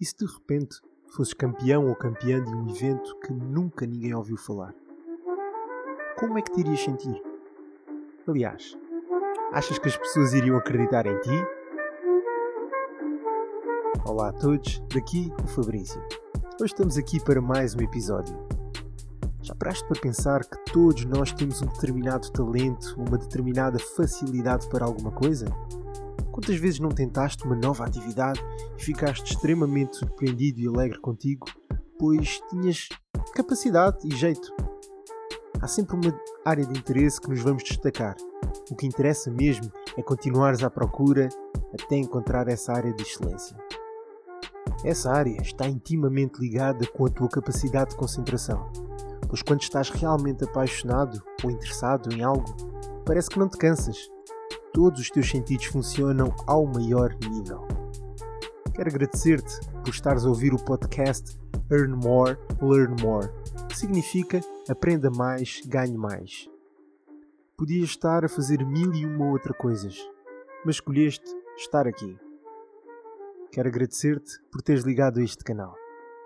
E se de repente fosses campeão ou campeã de um evento que nunca ninguém ouviu falar? Como é que te irias sentir? Aliás, achas que as pessoas iriam acreditar em ti? Olá a todos, daqui o Fabrício. Hoje estamos aqui para mais um episódio. Já paraste para pensar que todos nós temos um determinado talento, uma determinada facilidade para alguma coisa? Quantas vezes não tentaste uma nova atividade e ficaste extremamente surpreendido e alegre contigo, pois tinhas capacidade e jeito? Há sempre uma área de interesse que nos vamos destacar. O que interessa mesmo é continuares à procura até encontrar essa área de excelência. Essa área está intimamente ligada com a tua capacidade de concentração, pois quando estás realmente apaixonado ou interessado em algo, parece que não te cansas todos os teus sentidos funcionam ao maior nível. Quero agradecer-te por estares a ouvir o podcast Earn More, Learn More, que significa aprenda mais, ganhe mais. Podias estar a fazer mil e uma outra coisas, mas escolheste estar aqui. Quero agradecer-te por teres ligado a este canal.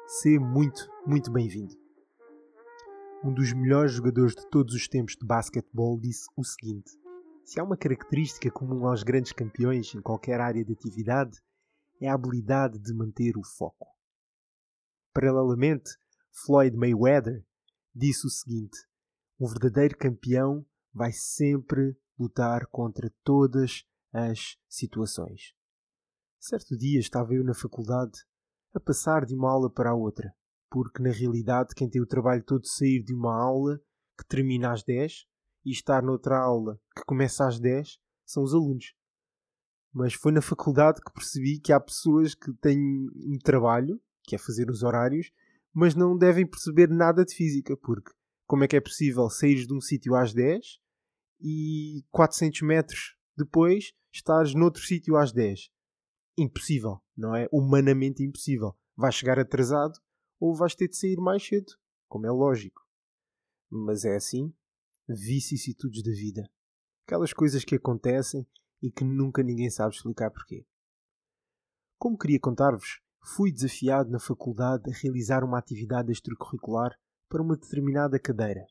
Seja muito, muito bem-vindo. Um dos melhores jogadores de todos os tempos de basquetebol disse o seguinte: se há uma característica comum aos grandes campeões em qualquer área de atividade, é a habilidade de manter o foco. Paralelamente, Floyd Mayweather disse o seguinte: um verdadeiro campeão vai sempre lutar contra todas as situações. Certo dia estava eu na faculdade a passar de uma aula para a outra, porque na realidade quem tem o trabalho todo de sair de uma aula que termina às 10 e estar noutra aula que começa às 10 são os alunos. Mas foi na faculdade que percebi que há pessoas que têm um trabalho, que é fazer os horários, mas não devem perceber nada de física, porque como é que é possível sair de um sítio às 10 e 400 metros depois estares noutro sítio às 10? Impossível, não é? Humanamente impossível. Vais chegar atrasado ou vais ter de sair mais cedo, como é lógico. Mas é assim vicissitudes da vida. Aquelas coisas que acontecem e que nunca ninguém sabe explicar porquê. Como queria contar-vos, fui desafiado na faculdade a realizar uma atividade extracurricular para uma determinada cadeira.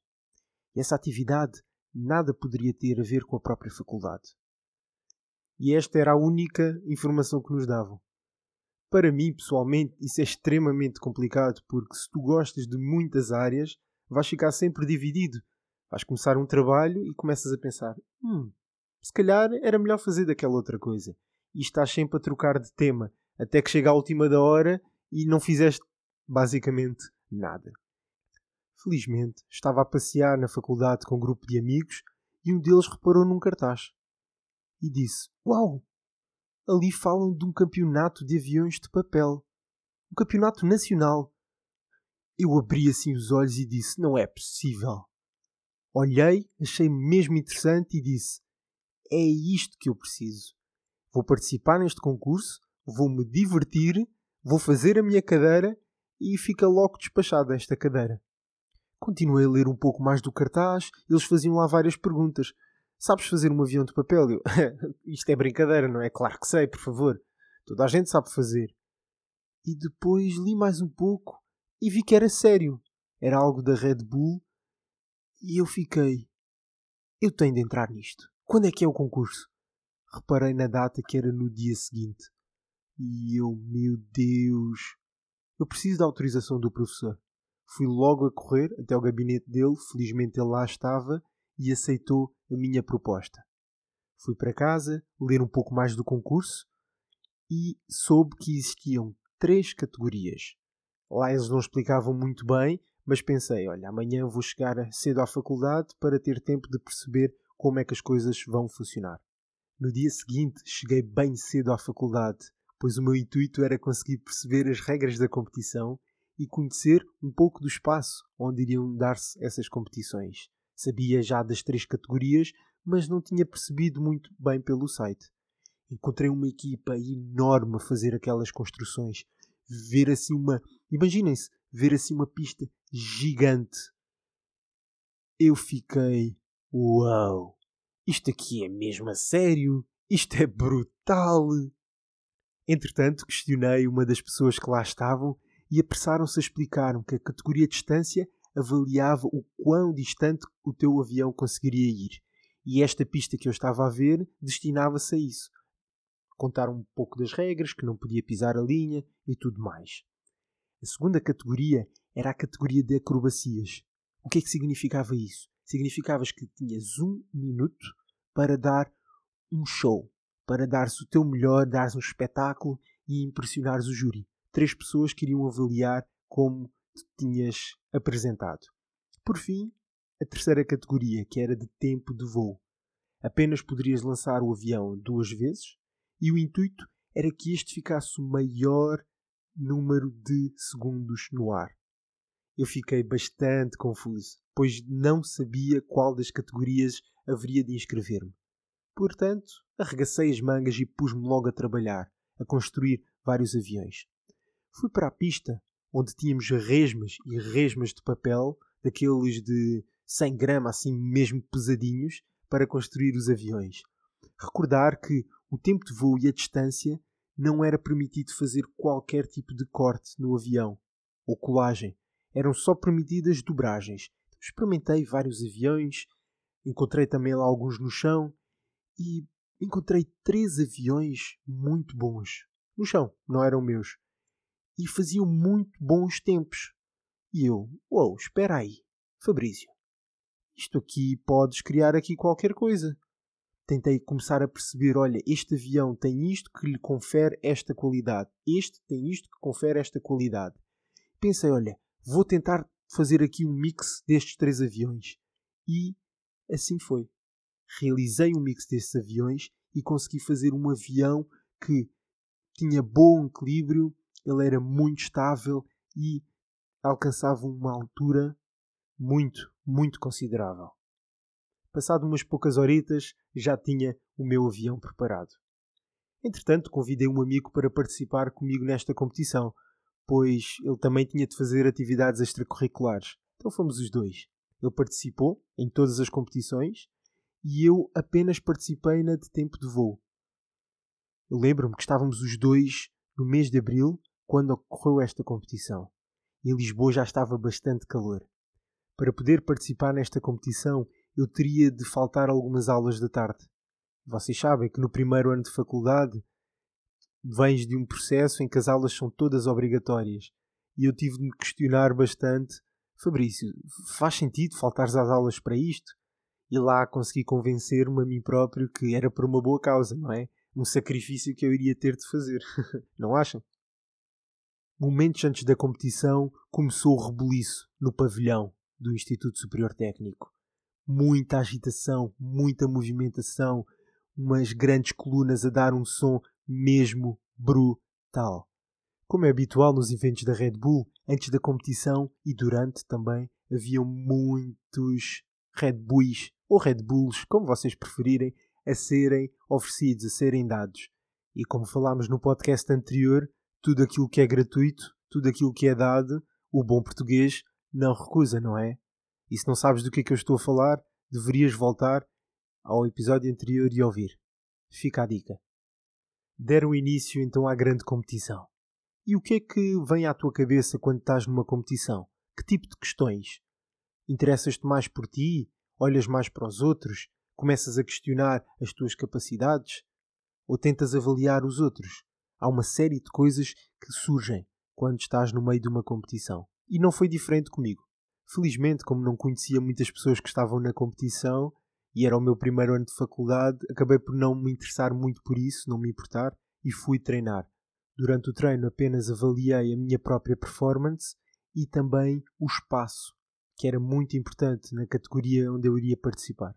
E essa atividade nada poderia ter a ver com a própria faculdade. E esta era a única informação que nos davam. Para mim, pessoalmente, isso é extremamente complicado porque se tu gostas de muitas áreas, vais ficar sempre dividido Vais começar um trabalho e começas a pensar: hum, se calhar era melhor fazer daquela outra coisa. E estás sempre a trocar de tema, até que chega à última da hora e não fizeste basicamente nada. Felizmente, estava a passear na faculdade com um grupo de amigos e um deles reparou num cartaz e disse: Uau! Ali falam de um campeonato de aviões de papel. Um campeonato nacional. Eu abri assim os olhos e disse: Não é possível. Olhei, achei mesmo interessante e disse: É isto que eu preciso. Vou participar neste concurso, vou me divertir, vou fazer a minha cadeira e fica logo despachada esta cadeira. Continuei a ler um pouco mais do cartaz, eles faziam lá várias perguntas. Sabes fazer um avião de papel? Eu, isto é brincadeira, não é? Claro que sei, por favor. Toda a gente sabe fazer. E depois li mais um pouco e vi que era sério. Era algo da Red Bull e eu fiquei. Eu tenho de entrar nisto. Quando é que é o concurso? Reparei na data que era no dia seguinte. E eu, meu Deus. Eu preciso da autorização do professor. Fui logo a correr até ao gabinete dele, felizmente ele lá estava e aceitou a minha proposta. Fui para casa, ler um pouco mais do concurso e soube que existiam três categorias. Lá eles não explicavam muito bem, mas pensei, olha, amanhã vou chegar cedo à faculdade para ter tempo de perceber como é que as coisas vão funcionar. No dia seguinte, cheguei bem cedo à faculdade, pois o meu intuito era conseguir perceber as regras da competição e conhecer um pouco do espaço onde iriam dar-se essas competições. Sabia já das três categorias, mas não tinha percebido muito bem pelo site. Encontrei uma equipa enorme a fazer aquelas construções. Ver assim uma. Imaginem-se, ver assim uma pista gigante. Eu fiquei, uau, isto aqui é mesmo a sério, isto é brutal. Entretanto, questionei uma das pessoas que lá estavam e apressaram-se a explicar-me que a categoria distância avaliava o quão distante o teu avião conseguiria ir. E esta pista que eu estava a ver destinava-se a isso. Contar um pouco das regras, que não podia pisar a linha e tudo mais. A segunda categoria era a categoria de acrobacias. O que é que significava isso? Significava que tinhas um minuto para dar um show, para dar-se o teu melhor, dares um espetáculo e impressionares o júri. Três pessoas queriam avaliar como te tinhas apresentado. Por fim, a terceira categoria, que era de tempo de voo. Apenas poderias lançar o avião duas vezes e o intuito era que este ficasse o maior número de segundos no ar. Eu fiquei bastante confuso, pois não sabia qual das categorias haveria de inscrever-me. Portanto, arregacei as mangas e pus-me logo a trabalhar, a construir vários aviões. Fui para a pista, onde tínhamos resmas e resmas de papel, daqueles de 100 gramas, assim mesmo pesadinhos, para construir os aviões. Recordar que o tempo de voo e a distância não era permitido fazer qualquer tipo de corte no avião ou colagem. Eram só permitidas dobragens. Experimentei vários aviões, encontrei também lá alguns no chão e encontrei três aviões muito bons. No chão, não eram meus. E faziam muito bons tempos. E eu, uou, wow, espera aí, Fabrício. Isto aqui podes criar aqui qualquer coisa. Tentei começar a perceber, olha, este avião tem isto que lhe confere esta qualidade. Este tem isto que confere esta qualidade. Pensei, olha, vou tentar fazer aqui um mix destes três aviões. E assim foi realizei um mix desses aviões e consegui fazer um avião que tinha bom equilíbrio, ele era muito estável e alcançava uma altura muito, muito considerável. Passado umas poucas horitas, já tinha o meu avião preparado. Entretanto, convidei um amigo para participar comigo nesta competição, pois ele também tinha de fazer atividades extracurriculares. Então fomos os dois. Ele participou em todas as competições e eu apenas participei na de tempo de voo. Eu lembro-me que estávamos os dois no mês de abril quando ocorreu esta competição. Em Lisboa já estava bastante calor. Para poder participar nesta competição, eu teria de faltar algumas aulas da tarde. Vocês sabem que no primeiro ano de faculdade vens de um processo em que as aulas são todas obrigatórias. E eu tive de me questionar bastante: Fabrício, faz sentido faltares às aulas para isto? e lá consegui convencer-me a mim próprio que era por uma boa causa, não é? Um sacrifício que eu iria ter de fazer. não acham? Momentos antes da competição começou o rebuliço no pavilhão do Instituto Superior Técnico. Muita agitação, muita movimentação, umas grandes colunas a dar um som mesmo brutal. Como é habitual nos eventos da Red Bull, antes da competição e durante também haviam muitos Red Bulls ou Red Bulls, como vocês preferirem, a serem oferecidos, a serem dados. E como falámos no podcast anterior, tudo aquilo que é gratuito, tudo aquilo que é dado, o bom português não recusa, não é? E se não sabes do que é que eu estou a falar, deverias voltar ao episódio anterior e ouvir. Fica a dica. Deram início então à grande competição. E o que é que vem à tua cabeça quando estás numa competição? Que tipo de questões? Interessas-te mais por ti? Olhas mais para os outros? Começas a questionar as tuas capacidades? Ou tentas avaliar os outros? Há uma série de coisas que surgem quando estás no meio de uma competição. E não foi diferente comigo. Felizmente, como não conhecia muitas pessoas que estavam na competição e era o meu primeiro ano de faculdade, acabei por não me interessar muito por isso, não me importar, e fui treinar. Durante o treino apenas avaliei a minha própria performance e também o espaço que era muito importante na categoria onde eu iria participar.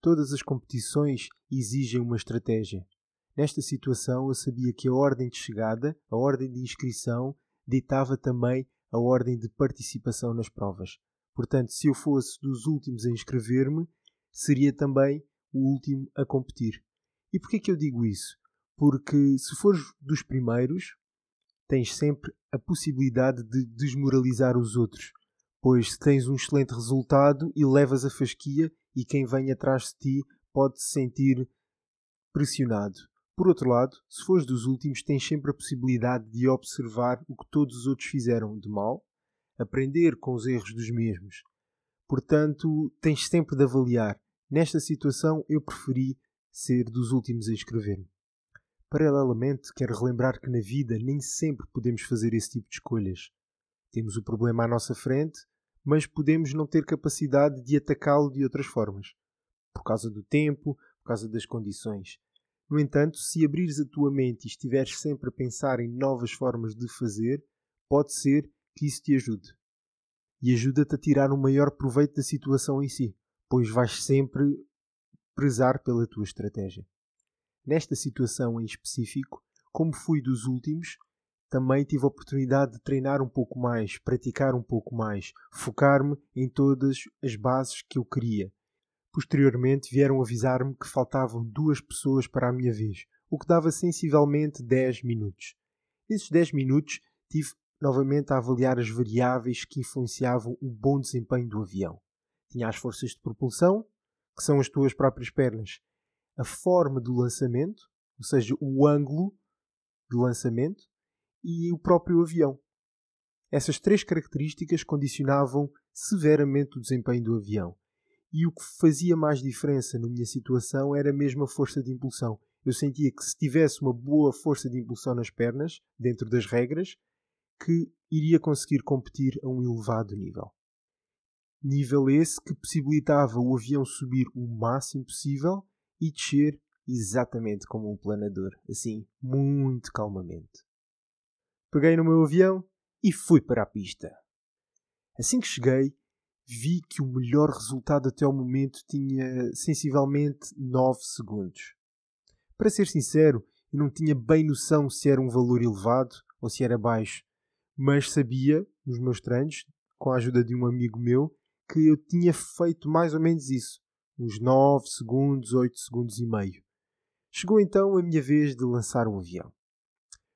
Todas as competições exigem uma estratégia. Nesta situação, eu sabia que a ordem de chegada, a ordem de inscrição, ditava também a ordem de participação nas provas. Portanto, se eu fosse dos últimos a inscrever-me, seria também o último a competir. E porquê que eu digo isso? Porque se fores dos primeiros, tens sempre a possibilidade de desmoralizar os outros pois se tens um excelente resultado e levas a fasquia e quem vem atrás de ti pode se sentir pressionado, Por outro lado, se fores dos últimos, tens sempre a possibilidade de observar o que todos os outros fizeram de mal, aprender com os erros dos mesmos. Portanto, tens sempre de avaliar. Nesta situação, eu preferi ser dos últimos a escrever-me. Paralelamente, quero relembrar que na vida nem sempre podemos fazer esse tipo de escolhas. Temos o problema à nossa frente, mas podemos não ter capacidade de atacá-lo de outras formas. Por causa do tempo, por causa das condições. No entanto, se abrires a tua mente e estiveres sempre a pensar em novas formas de fazer, pode ser que isso te ajude. E ajuda-te a tirar o maior proveito da situação em si, pois vais sempre prezar pela tua estratégia. Nesta situação em específico, como fui dos últimos, também tive a oportunidade de treinar um pouco mais, praticar um pouco mais, focar-me em todas as bases que eu queria. Posteriormente vieram avisar-me que faltavam duas pessoas para a minha vez, o que dava sensivelmente 10 minutos. Nesses 10 minutos tive novamente a avaliar as variáveis que influenciavam o bom desempenho do avião. Tinha as forças de propulsão, que são as tuas próprias pernas, a forma do lançamento, ou seja, o ângulo de lançamento, e o próprio avião. Essas três características condicionavam severamente o desempenho do avião. E o que fazia mais diferença na minha situação era mesmo a força de impulsão. Eu sentia que se tivesse uma boa força de impulsão nas pernas, dentro das regras, que iria conseguir competir a um elevado nível. Nível esse que possibilitava o avião subir o máximo possível e descer exatamente como um planador, assim, muito calmamente. Peguei no meu avião e fui para a pista. Assim que cheguei, vi que o melhor resultado até ao momento tinha sensivelmente 9 segundos. Para ser sincero, eu não tinha bem noção se era um valor elevado ou se era baixo, mas sabia, nos meus treinos, com a ajuda de um amigo meu, que eu tinha feito mais ou menos isso uns 9 segundos, 8 segundos e meio. Chegou então a minha vez de lançar um avião.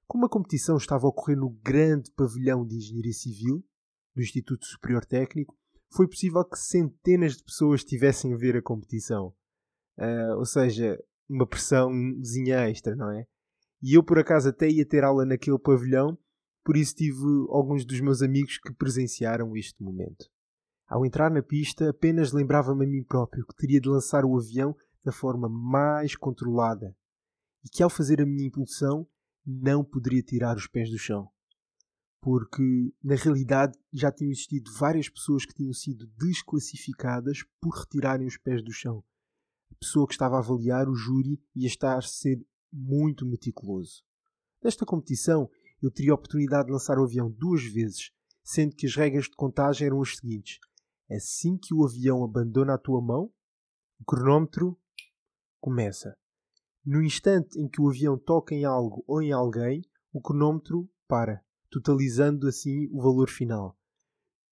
Como a competição estava a ocorrer no grande pavilhão de Engenharia Civil do Instituto Superior Técnico, foi possível que centenas de pessoas estivessem a ver a competição. Uh, ou seja, uma pressãozinha extra, não é? E eu, por acaso, até ia ter aula naquele pavilhão, por isso tive alguns dos meus amigos que presenciaram este momento. Ao entrar na pista, apenas lembrava-me a mim próprio que teria de lançar o avião da forma mais controlada e que, ao fazer a minha impulsão, não poderia tirar os pés do chão. Porque, na realidade, já tinham existido várias pessoas que tinham sido desclassificadas por retirarem os pés do chão. A pessoa que estava a avaliar o júri ia estar a ser muito meticuloso. Nesta competição, eu teria a oportunidade de lançar o avião duas vezes, sendo que as regras de contagem eram as seguintes: Assim que o avião abandona a tua mão, o cronómetro começa. No instante em que o avião toca em algo ou em alguém, o cronómetro para, totalizando assim o valor final.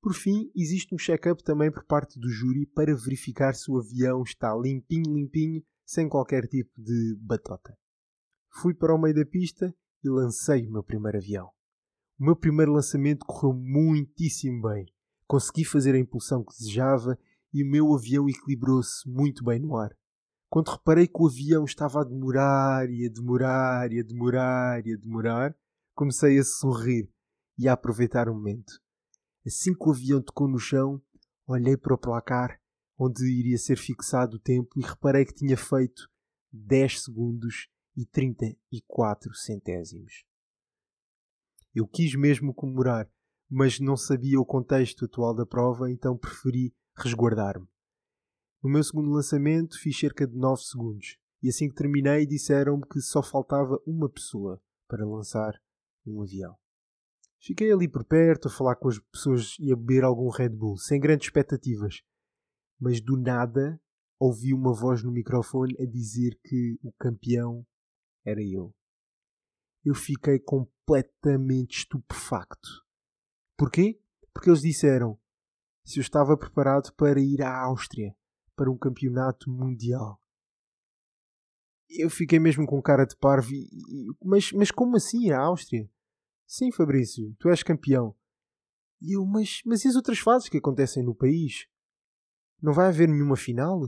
Por fim, existe um check-up também por parte do júri para verificar se o avião está limpinho, limpinho, sem qualquer tipo de batota. Fui para o meio da pista e lancei o meu primeiro avião. O meu primeiro lançamento correu muitíssimo bem. Consegui fazer a impulsão que desejava e o meu avião equilibrou-se muito bem no ar. Quando reparei que o avião estava a demorar e a demorar e a demorar e a demorar, comecei a sorrir e a aproveitar o momento. Assim que o avião tocou no chão, olhei para o placar onde iria ser fixado o tempo e reparei que tinha feito 10 segundos e 34 centésimos. Eu quis mesmo comemorar, mas não sabia o contexto atual da prova, então preferi resguardar-me. No meu segundo lançamento fiz cerca de 9 segundos, e assim que terminei disseram-me que só faltava uma pessoa para lançar um avião. Fiquei ali por perto a falar com as pessoas e a beber algum Red Bull, sem grandes expectativas. Mas do nada ouvi uma voz no microfone a dizer que o campeão era eu. Eu fiquei completamente estupefacto. Porquê? Porque eles disseram se eu estava preparado para ir à Áustria para um campeonato mundial. Eu fiquei mesmo com cara de parvo. E, e, mas, mas como assim a Áustria? Sim, Fabrício, tu és campeão. E eu, mas, mas e as outras fases que acontecem no país? Não vai haver nenhuma final?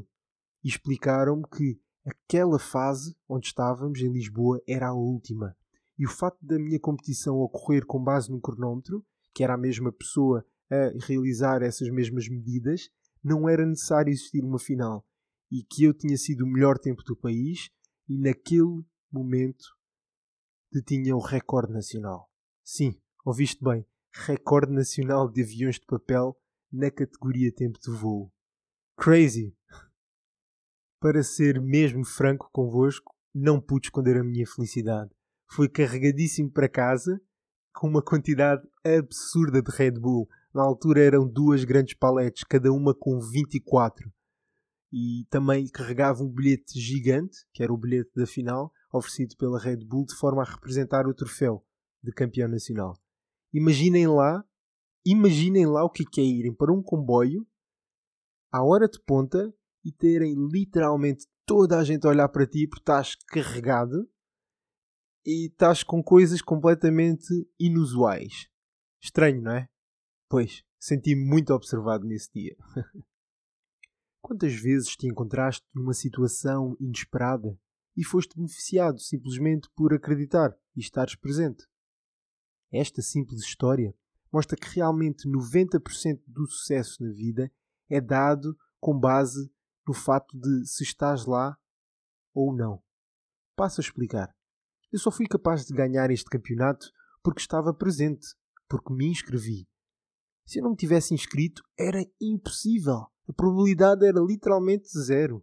E explicaram-me que aquela fase onde estávamos em Lisboa era a última. E o facto da minha competição ocorrer com base no cronómetro, que era a mesma pessoa a realizar essas mesmas medidas, não era necessário existir uma final. E que eu tinha sido o melhor tempo do país e naquele momento detinha o recorde nacional. Sim, ouviste bem, recorde nacional de aviões de papel na categoria tempo de voo. Crazy! Para ser mesmo franco convosco, não pude esconder a minha felicidade. Fui carregadíssimo para casa com uma quantidade absurda de Red Bull. Na altura eram duas grandes paletes, cada uma com 24. E também carregava um bilhete gigante, que era o bilhete da final, oferecido pela Red Bull, de forma a representar o troféu de campeão nacional. Imaginem lá, imaginem lá o que é irem para um comboio à hora de ponta e terem literalmente toda a gente a olhar para ti porque estás carregado e estás com coisas completamente inusuais. Estranho, não é? Pois, senti-me muito observado nesse dia. Quantas vezes te encontraste numa situação inesperada e foste beneficiado simplesmente por acreditar e estares presente? Esta simples história mostra que realmente 90% do sucesso na vida é dado com base no fato de se estás lá ou não. Passo a explicar. Eu só fui capaz de ganhar este campeonato porque estava presente, porque me inscrevi. Se eu não me tivesse inscrito, era impossível. A probabilidade era literalmente zero.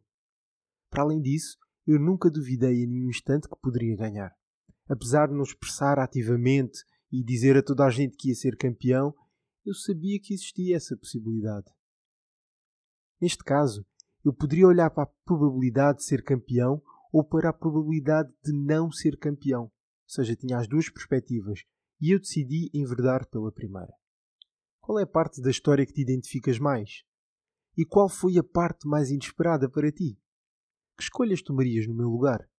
Para além disso, eu nunca duvidei a nenhum instante que poderia ganhar. Apesar de não expressar ativamente e dizer a toda a gente que ia ser campeão, eu sabia que existia essa possibilidade. Neste caso, eu poderia olhar para a probabilidade de ser campeão ou para a probabilidade de não ser campeão. Ou seja, tinha as duas perspectivas e eu decidi enverdar pela primeira. Qual é a parte da história que te identificas mais? E qual foi a parte mais inesperada para ti? Que escolhas tomarias no meu lugar?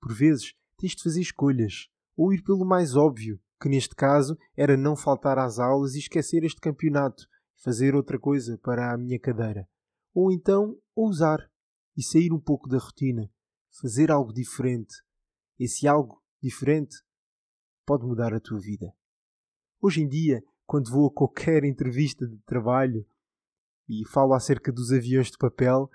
Por vezes, tens de fazer escolhas, ou ir pelo mais óbvio, que neste caso era não faltar às aulas e esquecer este campeonato, fazer outra coisa para a minha cadeira. Ou então ousar e sair um pouco da rotina, fazer algo diferente. Esse algo diferente pode mudar a tua vida. Hoje em dia, quando vou a qualquer entrevista de trabalho e falo acerca dos aviões de papel,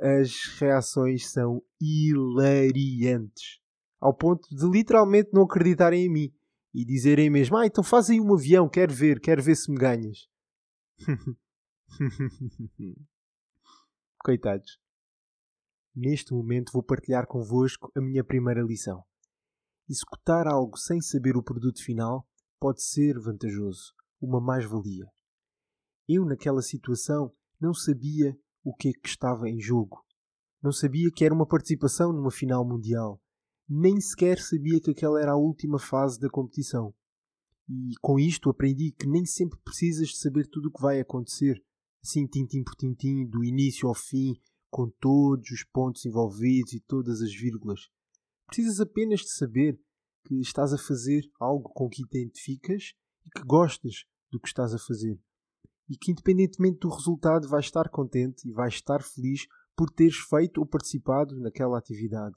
as reações são hilariantes. Ao ponto de literalmente não acreditarem em mim e dizerem mesmo: Ah, então faz aí um avião, quero ver, quero ver se me ganhas. Coitados. Neste momento vou partilhar convosco a minha primeira lição. Executar algo sem saber o produto final pode ser vantajoso, uma mais-valia. Eu, naquela situação, não sabia o que é que estava em jogo. Não sabia que era uma participação numa final mundial. Nem sequer sabia que aquela era a última fase da competição. E com isto aprendi que nem sempre precisas de saber tudo o que vai acontecer, assim tintim por tintim, do início ao fim, com todos os pontos envolvidos e todas as vírgulas. Precisas apenas de saber que estás a fazer algo com que identificas e que gostas do que estás a fazer. E que, independentemente do resultado, vais estar contente e vais estar feliz por teres feito ou participado naquela atividade.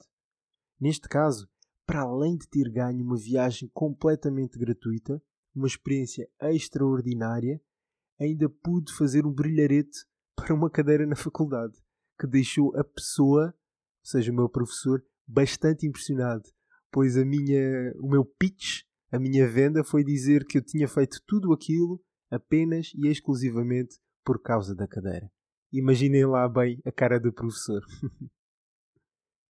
Neste caso, para além de ter ganho uma viagem completamente gratuita, uma experiência extraordinária, ainda pude fazer um brilharete para uma cadeira na faculdade que deixou a pessoa, ou seja, o meu professor, bastante impressionado, pois a minha, o meu pitch, a minha venda foi dizer que eu tinha feito tudo aquilo apenas e exclusivamente por causa da cadeira. Imaginem lá bem a cara do professor.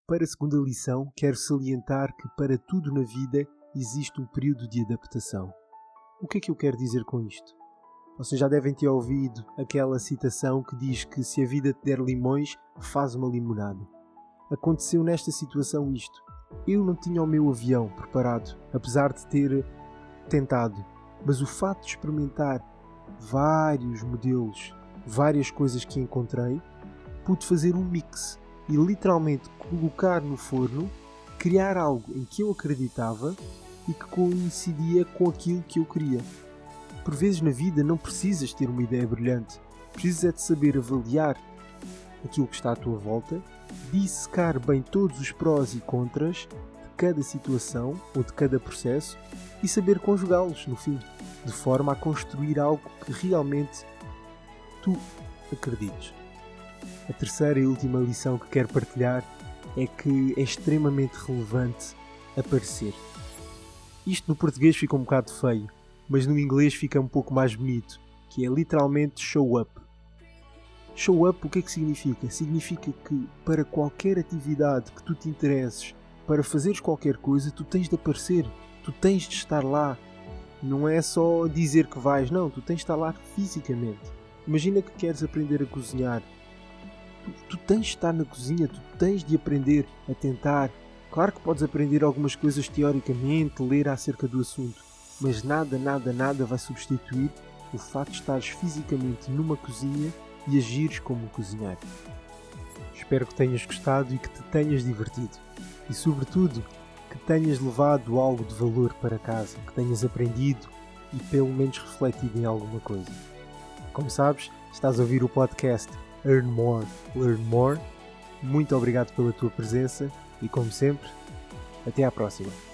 para a segunda lição, quero salientar que para tudo na vida existe um período de adaptação. O que é que eu quero dizer com isto? Vocês já devem ter ouvido aquela citação que diz que se a vida te der limões, faz uma limonada. Aconteceu nesta situação isto. Eu não tinha o meu avião preparado, apesar de ter tentado, mas o fato de experimentar vários modelos, várias coisas que encontrei, pude fazer um mix e literalmente colocar no forno, criar algo em que eu acreditava e que coincidia com aquilo que eu queria. Por vezes na vida não precisas ter uma ideia brilhante, precisas é de saber avaliar aquilo que está à tua volta dissecar bem todos os prós e contras cada situação ou de cada processo e saber conjugá-los no fim, de forma a construir algo que realmente tu acredites. A terceira e última lição que quero partilhar é que é extremamente relevante aparecer. Isto no português fica um bocado feio, mas no inglês fica um pouco mais bonito, que é literalmente show up. Show up o que é que significa? Significa que para qualquer atividade que tu te interesses, para fazeres qualquer coisa, tu tens de aparecer, tu tens de estar lá. Não é só dizer que vais, não, tu tens de estar lá fisicamente. Imagina que queres aprender a cozinhar. Tu, tu tens de estar na cozinha, tu tens de aprender a tentar. Claro que podes aprender algumas coisas teoricamente, ler acerca do assunto, mas nada, nada, nada vai substituir o facto de estares fisicamente numa cozinha e agires como um cozinheiro. Espero que tenhas gostado e que te tenhas divertido. E, sobretudo, que tenhas levado algo de valor para casa, que tenhas aprendido e pelo menos refletido em alguma coisa. Como sabes, estás a ouvir o podcast Earn More, Learn More. Muito obrigado pela tua presença e, como sempre, até à próxima.